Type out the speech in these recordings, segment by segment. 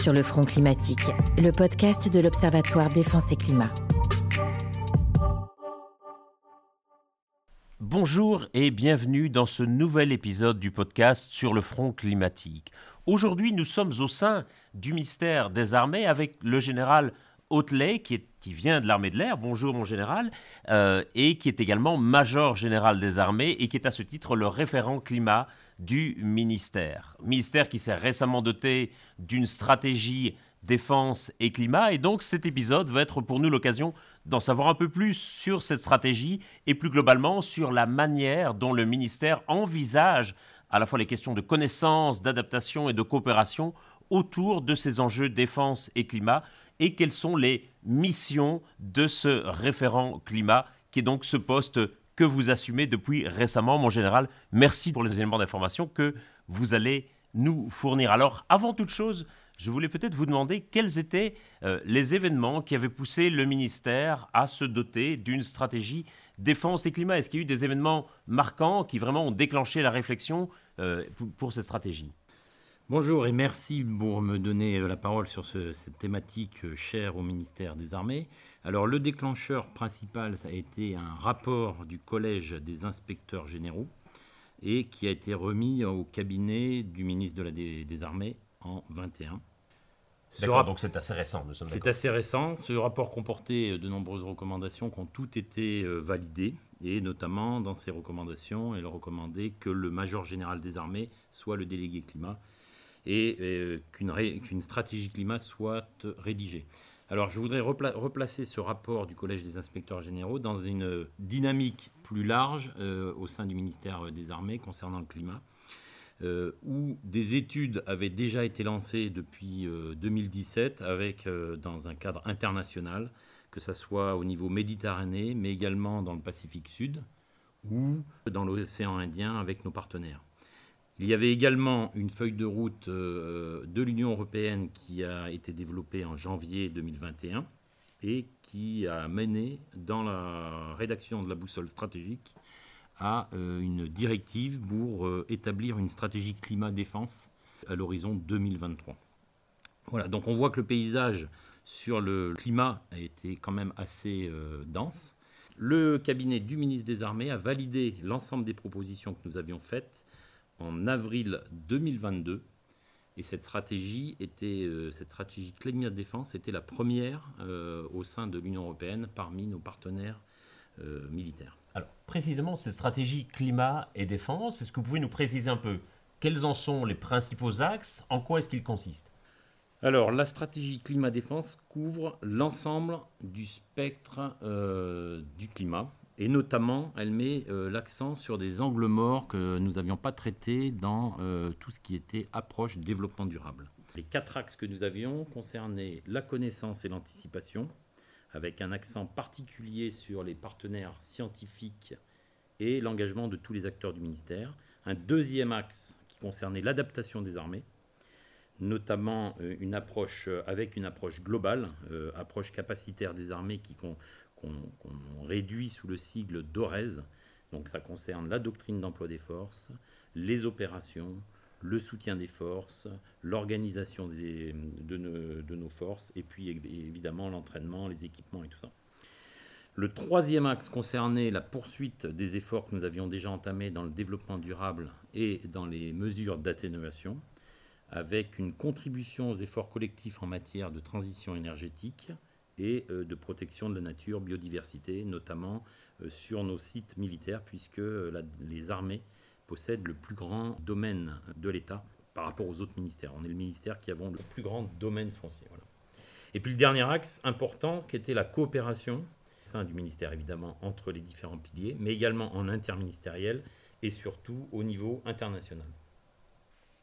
sur le front climatique, le podcast de l'Observatoire Défense et Climat. Bonjour et bienvenue dans ce nouvel épisode du podcast sur le front climatique. Aujourd'hui, nous sommes au sein du ministère des Armées avec le général Hautelet, qui, vient de l'armée de l'air, bonjour mon général, euh, et qui est également major général des armées et qui est à ce titre le référent climat du ministère. Ministère qui s'est récemment doté d'une stratégie défense et climat, et donc cet épisode va être pour nous l'occasion d'en savoir un peu plus sur cette stratégie et plus globalement sur la manière dont le ministère envisage à la fois les questions de connaissance, d'adaptation et de coopération autour de ces enjeux défense et climat et quelles sont les missions de ce référent climat qui est donc ce poste que vous assumez depuis récemment, mon général. Merci pour les éléments d'information que vous allez nous fournir. Alors, avant toute chose, je voulais peut-être vous demander quels étaient euh, les événements qui avaient poussé le ministère à se doter d'une stratégie défense et climat. Est-ce qu'il y a eu des événements marquants qui vraiment ont déclenché la réflexion euh, pour cette stratégie? Bonjour et merci pour me donner la parole sur cette thématique euh, chère au ministère des Armées. Alors le déclencheur principal ça a été un rapport du Collège des inspecteurs généraux et qui a été remis au cabinet du ministre des, Armées en 21. D'accord, donc c'est assez récent. C'est assez récent. Ce rapport comportait euh, de nombreuses recommandations qui ont toutes été validées. Et notamment, dans ces recommandations, il recommandait que le major général des armées soit le délégué climat et euh, qu'une stratégie climat soit rédigée. Alors je voudrais replacer ce rapport du Collège des inspecteurs généraux dans une dynamique plus large euh, au sein du ministère des Armées concernant le climat, euh, où des études avaient déjà été lancées depuis 2017 avec, dans un cadre international, que ce soit au niveau méditerranéen, mais également dans le Pacifique Sud ou dans l'océan Indien avec nos partenaires. Il y avait également une feuille de route euh, de l'Union européenne qui a été développée en janvier 2021 et qui a mené dans la rédaction de la boussole stratégique à euh, une directive pour euh, établir une stratégie climat-défense à l'horizon 2023. Voilà, donc on voit que le paysage sur le climat a été quand même assez dense. Le cabinet du ministre des Armées a validé l'ensemble des propositions que nous avions faites en avril 2022. Et cette stratégie, était, euh, cette stratégie climat défense était la première euh, au sein de l'Union européenne parmi nos partenaires euh, militaires. Alors, précisément, cette stratégie climat et défense, est-ce que vous pouvez nous préciser un peu quels en sont les principaux axes En quoi est-ce qu'ils consistent? Alors, la stratégie climat-défense couvre l'ensemble du spectre du climat, et notamment, elle met euh, l'accent sur des angles morts que nous n'avions pas traités dans euh, tout ce qui était approche développement durable. Les quatre axes que nous avions concernaient la connaissance et l'anticipation, avec un accent particulier sur les partenaires scientifiques et l'engagement de tous les acteurs du ministère. Un deuxième axe qui concernait l'adaptation des armées, notamment euh, une approche avec une approche globale, approche capacitaire des armées qui, qu'on réduit sous le sigle d'ORES. Donc ça concerne la doctrine d'emploi des forces, les opérations, le soutien des forces, l'organisation de, de, nos forces, et puis évidemment l'entraînement, les équipements et tout ça. Le troisième axe concernait la poursuite des efforts que nous avions déjà entamés dans le développement durable et dans les mesures d'atténuation, avec une contribution aux efforts collectifs en matière de transition énergétique, et euh, de protection de la nature, biodiversité, notamment euh, sur nos sites militaires, puisque euh, les armées possèdent le plus grand domaine de l'État par rapport aux autres ministères. On est le ministère qui avons le plus grand domaine foncier. Et puis le dernier axe important, qui était la coopération au sein du ministère, évidemment, entre les différents piliers, mais également en interministériel et surtout au niveau international.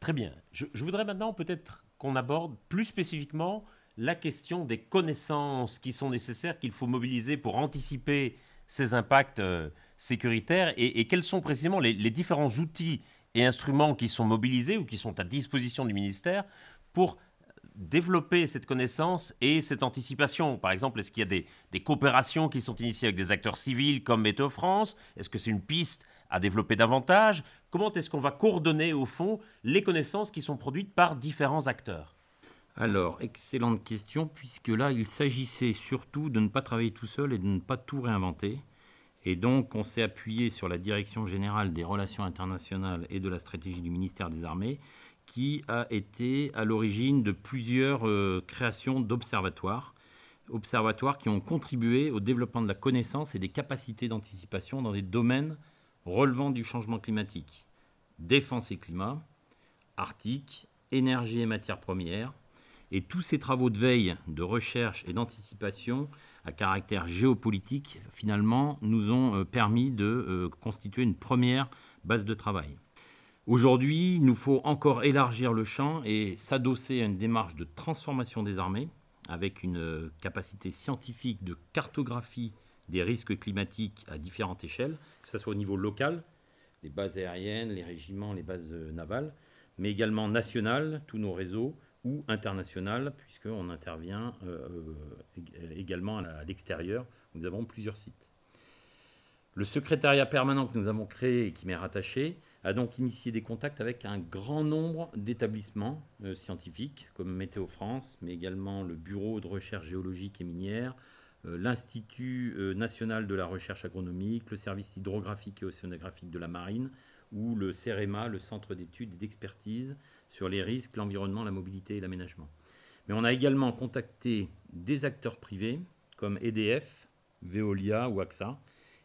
Très bien. Je, je voudrais maintenant peut-être qu'on aborde plus spécifiquement la question des connaissances qui sont nécessaires, qu'il faut mobiliser pour anticiper ces impacts euh, sécuritaires. Et, quels sont précisément les, différents outils et instruments qui sont mobilisés ou qui sont à disposition du ministère pour développer cette connaissance et cette anticipation? Par exemple, est-ce qu'il y a des, coopérations qui sont initiées avec des acteurs civils comme Météo France? Est-ce que c'est une piste à développer davantage? Comment est-ce qu'on va coordonner au fond les connaissances qui sont produites par différents acteurs? Alors, excellente question, puisque là, il s'agissait surtout de ne pas travailler tout seul et de ne pas tout réinventer. Et donc, on s'est appuyé sur la Direction générale des relations internationales et de la stratégie du ministère des Armées, qui a été à l'origine de plusieurs euh, créations d'observatoires, observatoires qui ont contribué au développement de la connaissance et des capacités d'anticipation dans des domaines relevant du changement climatique. Défense et climat, Arctique, énergie et matières premières, et tous ces travaux de veille, de recherche et d'anticipation à caractère géopolitique, finalement, nous ont euh, permis de euh, constituer une première base de travail. Aujourd'hui, il nous faut encore élargir le champ et s'adosser à une démarche de transformation des armées, avec une euh, capacité scientifique de cartographie des risques climatiques à différentes échelles, que ce soit au niveau local, les bases aériennes, les régiments, les bases navales, mais également national, tous nos réseaux, ou international, puisqu'on intervient euh, euh, également à l'extérieur. Nous avons plusieurs sites. Le secrétariat permanent que nous avons créé et qui m'est rattaché a donc initié des contacts avec un grand nombre d'établissements euh, scientifiques, comme Météo France, mais également le Bureau de recherche géologique et minière, l'Institut national de la recherche agronomique, le service hydrographique et océanographique de la marine, ou le CEREMA, le Centre d'études et d'expertise sur les risques, l'environnement, la mobilité et l'aménagement. Mais on a également contacté des acteurs privés comme EDF, Veolia ou AXA.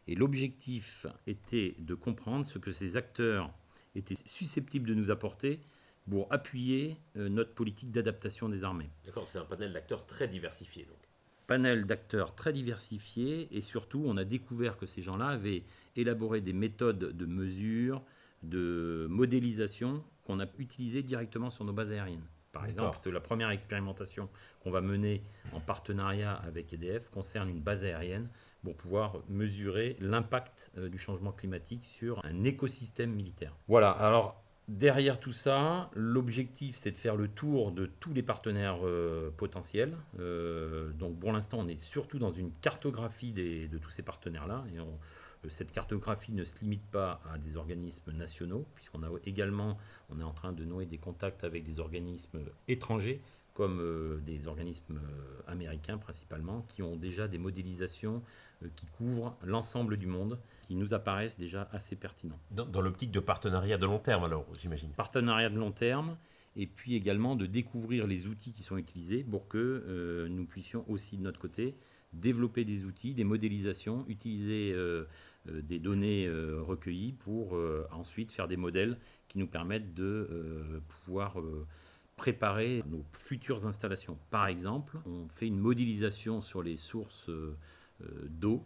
Et l'objectif était de comprendre ce que ces acteurs étaient susceptibles de nous apporter pour appuyer euh, notre politique d'adaptation des armées. D'accord, c'est un panel d'acteurs très diversifié. Donc. Panel d'acteurs très diversifié et surtout on a découvert que ces gens-là avaient élaboré des méthodes de mesure, de modélisation qu'on a utilisé directement sur nos bases aériennes. Par exemple, la première expérimentation qu'on va mener en partenariat avec EDF concerne une base aérienne pour pouvoir mesurer l'impact euh, du changement climatique sur un écosystème militaire. Voilà, alors derrière tout ça, l'objectif c'est de faire le tour de tous les partenaires euh, potentiels. Euh, donc pour l'instant, on est surtout dans une cartographie de tous ces partenaires-là et on, cette cartographie ne se limite pas à des organismes nationaux, puisqu'on a également, on est en train de nouer des contacts avec des organismes étrangers, comme euh, des organismes euh, américains principalement, qui ont déjà des modélisations euh, qui couvrent l'ensemble du monde, qui nous apparaissent déjà assez pertinents. Dans, l'optique de partenariat de long terme, alors, j'imagine Partenariat de long terme, et puis également de découvrir les outils qui sont utilisés pour que nous puissions aussi de notre côté développer des outils, des modélisations, utiliser euh, des données euh, recueillies pour euh, ensuite faire des modèles qui nous permettent de pouvoir préparer nos futures installations. Par exemple, on fait une modélisation sur les sources d'eau,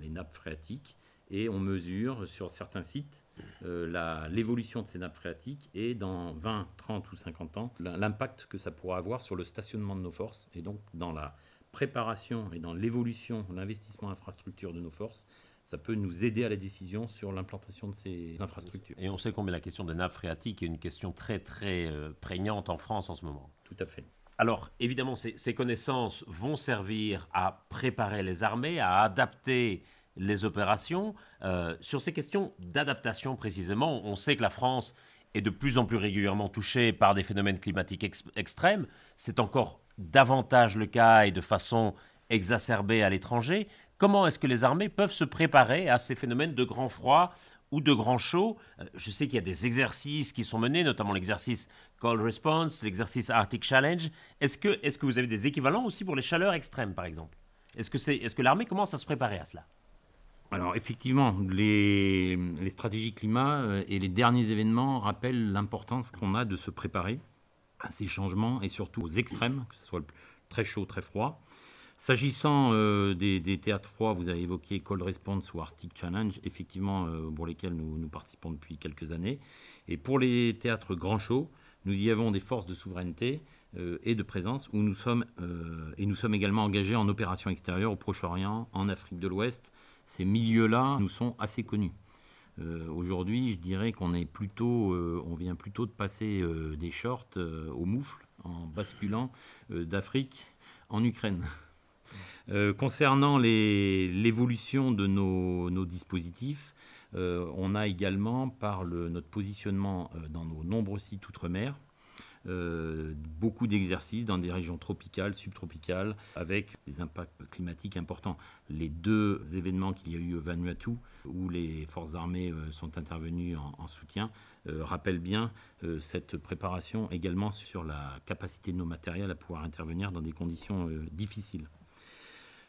les nappes phréatiques, et on mesure sur certains sites l'évolution de ces nappes phréatiques et dans 20, 30 ou 50 ans, l'impact que ça pourra avoir sur le stationnement de nos forces et donc dans la préparation et dans l'évolution, l'investissement infrastructure de nos forces ça peut nous aider à la décision sur l'implantation de ces infrastructures. Et on sait combien la question des nappes phréatiques est une question très très euh, prégnante en France en ce moment. Tout à fait. Alors, évidemment, ces, connaissances vont servir à préparer les armées, à adapter les opérations. Euh, sur ces questions d'adaptation précisément, on sait que la France est de plus en plus régulièrement touchée par des phénomènes climatiques extrêmes. C'est encore davantage le cas et de façon exacerbée à l'étranger. Comment est-ce que les armées peuvent se préparer à ces phénomènes de grand froid ou de grand chaud? Euh, Je sais qu'il y a des exercices qui sont menés, notamment l'exercice Cold Response, l'exercice Arctic Challenge. Est-ce que, est que vous avez des équivalents aussi pour les chaleurs extrêmes, par exemple? Est-ce que, est, que l'armée commence à se préparer à cela? Alors effectivement, les, les, stratégies climat euh, et les derniers événements rappellent l'importance qu'on a de se préparer à ces changements et surtout aux extrêmes, que ce soit très chaud, très froid. S'agissant euh, des, théâtres froids, vous avez évoqué Cold Response ou Arctic Challenge, effectivement, euh, pour lesquels nous, participons depuis quelques années. Et pour les théâtres grand chaud, nous y avons des forces de souveraineté euh, et de présence où nous sommes, et nous sommes également engagés en opérations extérieures au Proche-Orient, en Afrique de l'Ouest. Ces milieux-là nous sont assez connus. Aujourd'hui, je dirais qu'on est plutôt, on vient plutôt de passer des shorts au moufle en basculant d'Afrique en Ukraine. Euh, concernant l'évolution de nos, dispositifs, euh, on a également, par notre positionnement euh, dans nos nombreux sites outre-mer, beaucoup d'exercices dans des régions tropicales, subtropicales, avec des impacts climatiques importants. Les deux événements qu'il y a eu au Vanuatu, où les forces armées sont intervenues en, soutien, rappellent bien cette préparation également sur la capacité de nos matériels à pouvoir intervenir dans des conditions difficiles.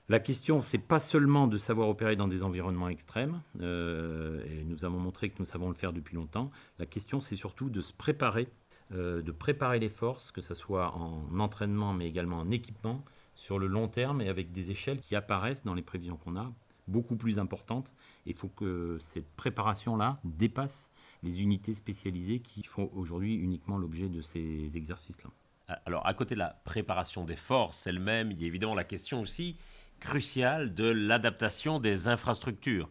La question, c'est pas seulement de savoir opérer dans des environnements extrêmes, et nous avons montré que nous savons le faire depuis longtemps. La question, c'est surtout de se préparer euh, de préparer les forces, que ce soit en entraînement mais également en équipement, sur le long terme et avec des échelles qui apparaissent dans les prévisions qu'on a, beaucoup plus importantes. Il faut que cette préparation-là dépasse les unités spécialisées qui font aujourd'hui uniquement l'objet de ces exercices-là. Alors, à côté de la préparation des forces elles-mêmes, il y a évidemment la question aussi cruciale de l'adaptation des infrastructures.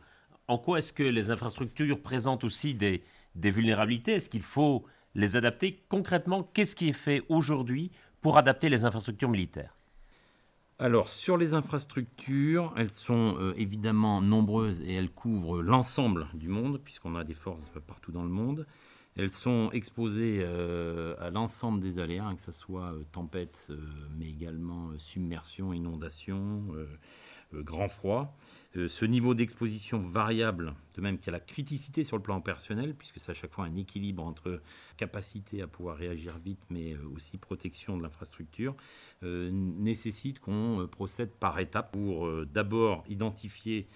En quoi est-ce que les infrastructures présentent aussi des, des vulnérabilités? Est-ce qu'il faut les adapter? Concrètement Qu'est-ce qui est fait aujourd'hui pour adapter les infrastructures militaires? Alors sur les infrastructures, elles sont euh, évidemment nombreuses et elles couvrent l'ensemble du monde, puisqu'on a des forces partout dans le monde. Elles sont exposées euh, à l'ensemble des aléas, que ce soit euh, tempête, mais également submersion, inondation, grand froid. Euh, ce niveau d'exposition variable, de même qu'il y a la criticité sur le plan opérationnel, puisque c'est à chaque fois un équilibre entre capacité à pouvoir réagir vite, mais euh, aussi protection de l'infrastructure, euh, nécessite qu'on procède par étapes pour d'abord identifier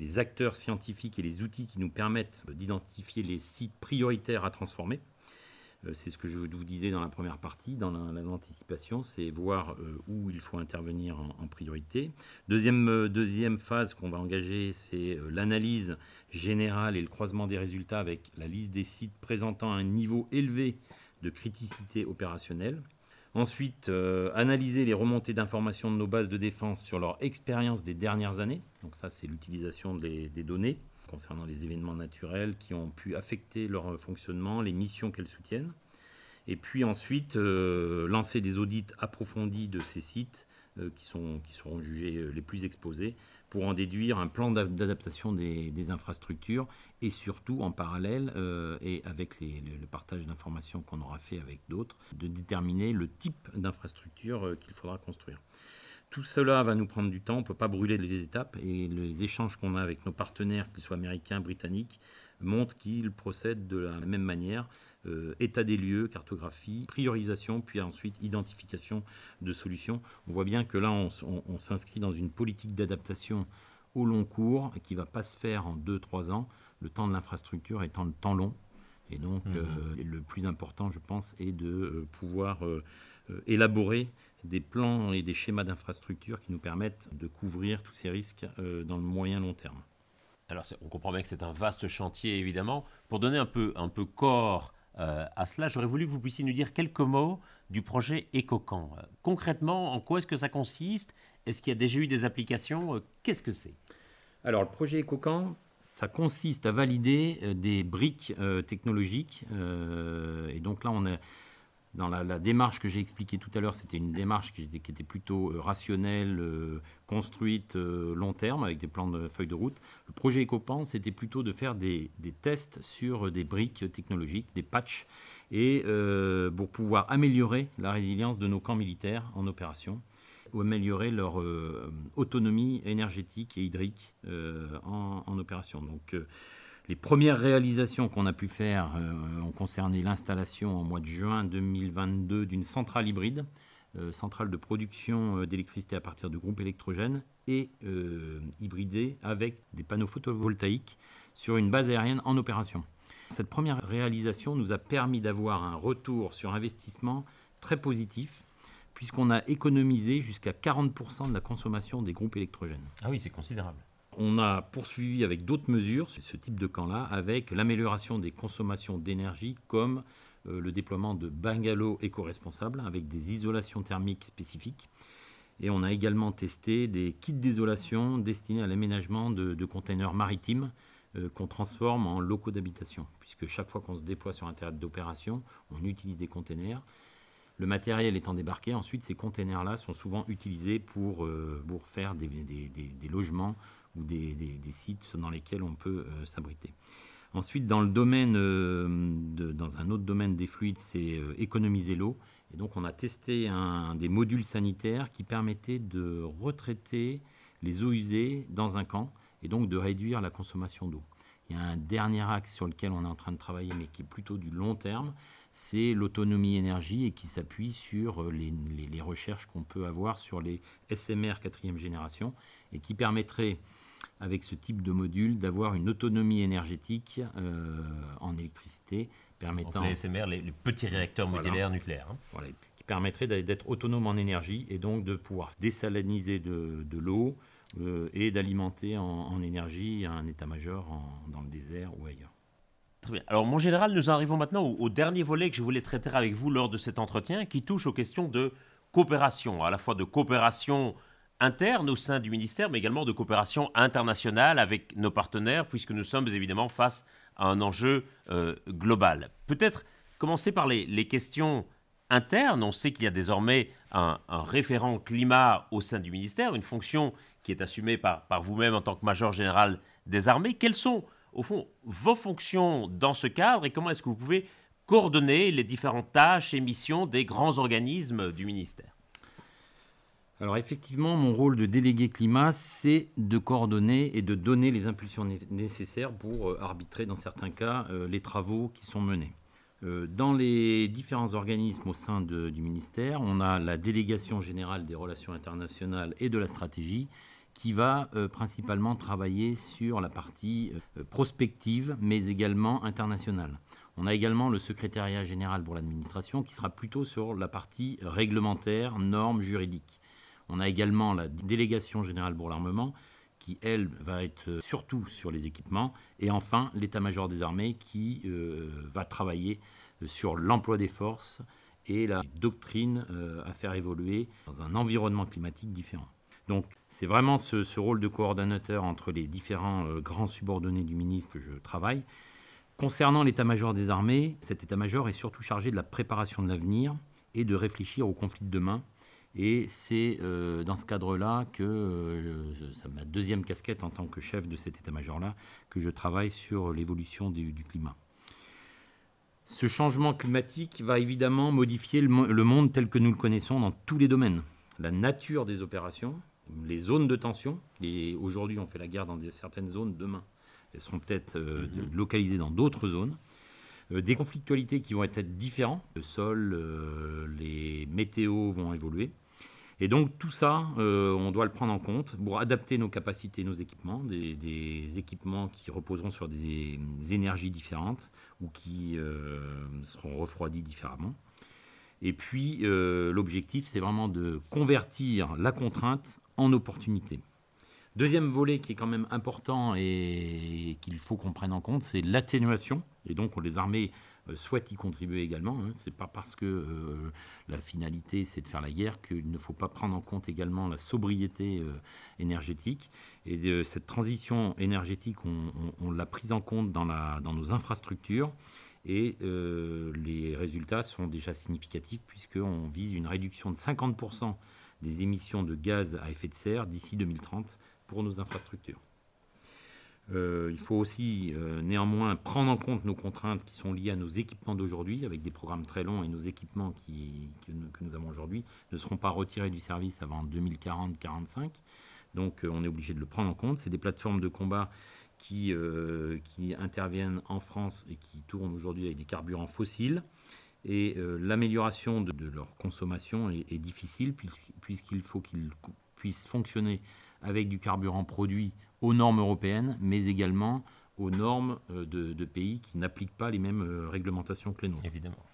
les acteurs scientifiques et les outils qui nous permettent d'identifier les sites prioritaires à transformer. Euh, c'est ce que je vous disais dans la première partie, dans l'anticipation, c'est voir euh, où il faut intervenir en, priorité. Deuxième, euh, deuxième phase qu'on va engager, c'est l'analyse générale et le croisement des résultats avec la liste des sites présentant un niveau élevé de criticité opérationnelle. Ensuite, analyser les remontées d'informations de nos bases de défense sur leur expérience des dernières années. Donc ça, c'est l'utilisation des, données concernant les événements naturels qui ont pu affecter leur fonctionnement, les missions qu'elles soutiennent. Et puis ensuite, euh, lancer des audits approfondis de ces sites euh, qui, seront jugés euh, les plus exposés pour en déduire un plan d'adaptation des, infrastructures et surtout en parallèle et avec le partage d'informations qu'on aura fait avec d'autres, de déterminer le type d'infrastructure qu'il faudra construire. Tout cela va nous prendre du temps, on ne peut pas brûler les étapes et les échanges qu'on a avec nos partenaires, qu'ils soient américains, britanniques, montrent qu'ils procèdent de la même manière. Euh, état des lieux, cartographie, priorisation, puis ensuite identification de solutions. On voit bien que là, on, s'inscrit dans une politique d'adaptation au long cours qui ne va pas se faire en 2-3 ans, le temps de l'infrastructure étant le temps long. Et donc, mmh. euh, le plus important, je pense, est de euh, pouvoir élaborer des plans et des schémas d'infrastructure qui nous permettent de couvrir tous ces risques euh, dans le moyen long terme. Alors on comprend bien que c'est un vaste chantier évidemment. Pour donner un peu, un peu corps euh, à cela, j'aurais voulu que vous puissiez nous dire quelques mots du projet EcoCamp. concrètement, en quoi est-ce que ça consiste? Est-ce qu'il y a déjà eu des applications? Euh, Qu'est-ce que c'est? Alors le projet EcoCamp, ça consiste à valider des briques technologiques. et donc là, on a dans la, démarche que j'ai expliquée tout à l'heure, c'était une démarche qui était, plutôt euh, rationnelle, euh, construite euh, long terme, avec des plans de feuilles de route. Le projet EcoPan, c'était plutôt de faire des, tests sur des briques technologiques, des patchs, et pour pouvoir améliorer la résilience de nos camps militaires en opération ou améliorer leur autonomie énergétique et hydrique en, en, opération. Donc, les premières réalisations qu'on a pu faire euh, ont concerné l'installation en mois de juin 2022 d'une centrale hybride, euh, centrale de production euh, d'électricité à partir de groupes électrogènes et hybridée avec des panneaux photovoltaïques sur une base aérienne en opération. Cette première réalisation nous a permis d'avoir un retour sur investissement très positif puisqu'on a économisé jusqu'à 40% de la consommation des groupes électrogènes. Ah oui, c'est considérable. On a poursuivi avec d'autres mesures ce type de camp-là, avec l'amélioration des consommations d'énergie, comme euh, le déploiement de bungalows éco-responsables avec des isolations thermiques spécifiques. Et on a également testé des kits d'isolation destinés à l'aménagement de, containers maritimes euh, qu'on transforme en locaux d'habitation, puisque chaque fois qu'on se déploie sur un théâtre d'opération, on utilise des containers. Le matériel étant débarqué, ensuite ces containers-là sont souvent utilisés pour, euh, pour faire des logements ou des, sites dans lesquels on peut euh, s'abriter. Ensuite, dans, le domaine, dans un autre domaine des fluides, c'est économiser l'eau. Et donc, on a testé des modules sanitaires qui permettaient de retraiter les eaux usées dans un camp et donc de réduire la consommation d'eau. Il y a un dernier axe sur lequel on est en train de travailler, mais qui est plutôt du long terme, c'est l'autonomie énergie et qui s'appuie sur euh, les, recherches qu'on peut avoir sur les SMR quatrième génération et qui permettrait, avec ce type de module, d'avoir une autonomie énergétique euh, en électricité permettant... les SMR, les, petits réacteurs modulaires nucléaires. Hein. qui permettrait d'être autonome en énergie et donc de pouvoir désaliniser de, l'eau euh, et d'alimenter en, énergie un état-major dans le désert ou ailleurs. Très bien. Alors, mon général, nous arrivons maintenant au, dernier volet que je voulais traiter avec vous lors de cet entretien, qui touche aux questions de coopération, à la fois de coopération interne au sein du ministère, mais également de coopération internationale avec nos partenaires, puisque nous sommes évidemment face à un enjeu euh, global. Peut-être commencer par les, questions internes. On sait qu'il y a désormais un, référent climat au sein du ministère, une fonction qui est assumée par, par vous-même en tant que major général des armées. Quelles sont au fond, vos fonctions dans ce cadre et comment est-ce que vous pouvez coordonner les différentes tâches et missions des grands organismes du ministère? Alors effectivement, mon rôle de délégué climat, c'est de coordonner et de donner les impulsions nécessaires pour euh, arbitrer, dans certains cas, euh, les travaux qui sont menés. Euh, dans les différents organismes au sein du ministère, on a la délégation générale des relations internationales et de la stratégie qui va principalement travailler sur la partie prospective, mais également internationale. On a également le secrétariat général pour l'administration qui sera plutôt sur la partie réglementaire, normes juridiques. On a également la délégation générale pour l'armement qui, elle, va être euh, surtout sur les équipements. Et enfin, l'état-major des armées qui va travailler sur l'emploi des forces et la doctrine à faire évoluer dans un environnement climatique différent. Donc c'est vraiment ce, rôle de coordonnateur entre les différents euh, grands subordonnés du ministre que je travaille. Concernant l'état-major des armées, cet état-major est surtout chargé de la préparation de l'avenir et de réfléchir aux conflits de demain. Et c'est euh, dans ce cadre-là que, euh, c'est ma deuxième casquette en tant que chef de cet état-major-là, que je travaille sur l'évolution du, climat. Ce changement climatique va évidemment modifier le monde tel que nous le connaissons dans tous les domaines. La nature des opérations, les zones de tension. Et aujourd'hui, on fait la guerre dans certaines zones. Demain, elles seront peut-être euh, mhm. localisées dans d'autres zones. Euh, des conflictualités qui vont être différents. Le sol, euh, les météos vont évoluer. Et donc tout ça, on doit le prendre en compte pour adapter nos capacités, nos équipements, des, équipements qui reposeront sur des, énergies différentes ou qui seront refroidis différemment. Et puis l'objectif, c'est vraiment de convertir la contrainte en opportunité. Deuxième volet qui est quand même important et qu'il faut qu'on prenne en compte, c'est l'atténuation. Et donc les armées euh, souhaitent y contribuer également. Hein. Ce n'est pas parce que euh, la finalité c'est de faire la guerre qu'il ne faut pas prendre en compte également la sobriété euh, énergétique. Et cette transition énergétique, on, l'a prise en compte dans nos infrastructures. Et les résultats sont déjà significatifs puisqu'on vise une réduction de 50% des émissions de gaz à effet de serre d'ici 2030 pour nos infrastructures. Euh, il faut aussi euh, néanmoins prendre en compte nos contraintes qui sont liées à nos équipements d'aujourd'hui, avec des programmes très longs et nos équipements qui, que, nous, avons aujourd'hui ne seront pas retirés du service avant 2040-45. Donc euh, on est obligé de le prendre en compte. C'est des plateformes de combat qui, interviennent en France et qui tournent aujourd'hui avec des carburants fossiles. Et l'amélioration de, leur consommation est, difficile puisqu'il faut qu'ils puissent fonctionner avec du carburant produit aux normes européennes, mais également aux normes euh, de, pays qui n'appliquent pas les mêmes euh, réglementations que les nôtres. Évidemment.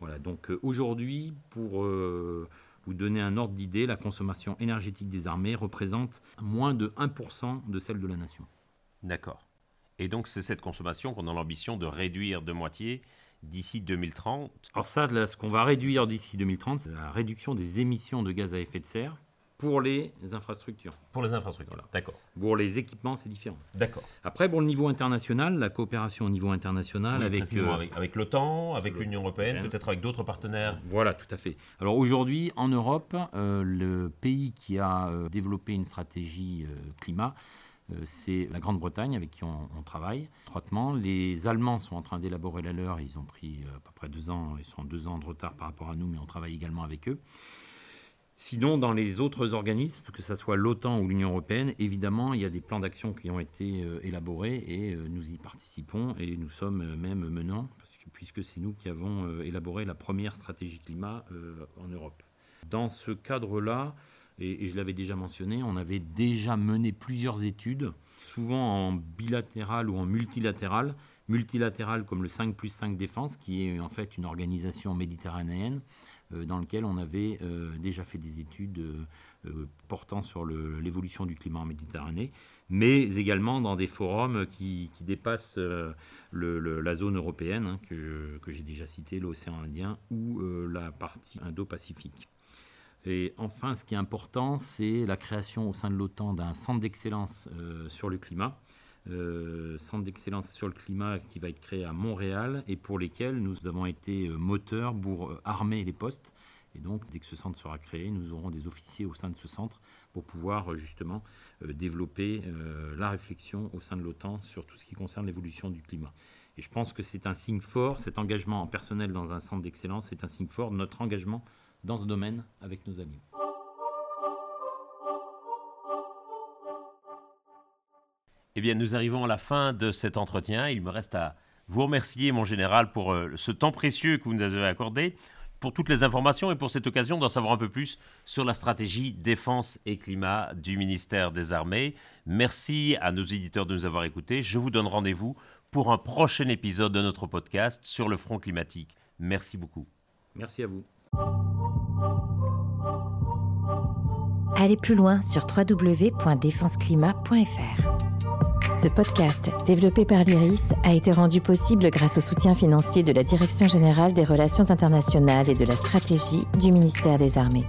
Voilà, donc aujourd'hui, pour vous donner un ordre d'idée, la consommation énergétique des armées représente moins de 1% de celle de la nation. D'accord. Et donc c'est cette consommation qu'on a l'ambition de réduire de moitié d'ici 2030 Alors ça, ce qu'on va réduire d'ici 2030, c'est la réduction des émissions de gaz à effet de serre pour les infrastructures. Pour les infrastructures, d'accord. Pour les équipements, c'est différent. D'accord. Après, pour le niveau international, la coopération au niveau international euh, avec, avec, l'OTAN, avec l'Union européenne, peut-être avec d'autres partenaires. Voilà, tout à fait. Alors aujourd'hui, en Europe, euh, le pays qui a euh, développé une stratégie climat, c'est la Grande-Bretagne avec qui on, travaille étroitement. Les Allemands sont en train d'élaborer la leur. Ils ont pris à peu près deux ans. Ils sont deux ans de retard par rapport à nous, mais on travaille également avec eux. Sinon, dans les autres organismes, que ce soit l'OTAN ou l'Union européenne, évidemment, il y a des plans d'action qui ont été euh, élaborés et euh, nous y participons et nous sommes euh, même menants, puisque c'est nous qui avons élaboré la première stratégie climat en Europe. Dans ce cadre-là, et, je l'avais déjà mentionné, on avait déjà mené plusieurs études, souvent en bilatéral ou en multilatéral. Multilatéral comme le 5 plus 5 défense, qui est en fait une organisation méditerranéenne dans lequel on avait euh, déjà fait des études euh, portant sur l'évolution du climat en Méditerranée, mais également dans des forums qui, dépassent la zone européenne, hein, que, j'ai déjà cité, l'océan Indien, ou la partie Indo-Pacifique. Et enfin, ce qui est important, c'est la création au sein de l'OTAN d'un centre d'excellence sur le climat, euh, centre d'excellence sur le climat qui va être créé à Montréal et pour lesquels nous avons été euh, moteurs pour euh, armer les postes. Et donc, dès que ce centre sera créé, nous aurons des officiers au sein de ce centre pour pouvoir justement développer la réflexion au sein de l'OTAN sur tout ce qui concerne l'évolution du climat. Et je pense que c'est un signe fort, cet engagement en personnel dans un centre d'excellence, c'est un signe fort de notre engagement dans ce domaine avec nos amis. Eh bien, nous arrivons à la fin de cet entretien. Il me reste à vous remercier, mon général, pour euh, ce temps précieux que vous nous avez accordé, pour toutes les informations et pour cette occasion d'en savoir un peu plus sur la stratégie défense et climat du ministère des Armées. Merci à nos éditeurs de nous avoir écoutés. Je vous donne rendez-vous pour un prochain épisode de notre podcast sur le front climatique. Merci beaucoup. Merci à vous. Allez plus loin sur www.défenseclimat.fr. Ce podcast, développé par l'IRIS, a été rendu possible grâce au soutien financier de la Direction générale des relations internationales et de la stratégie du ministère des Armées.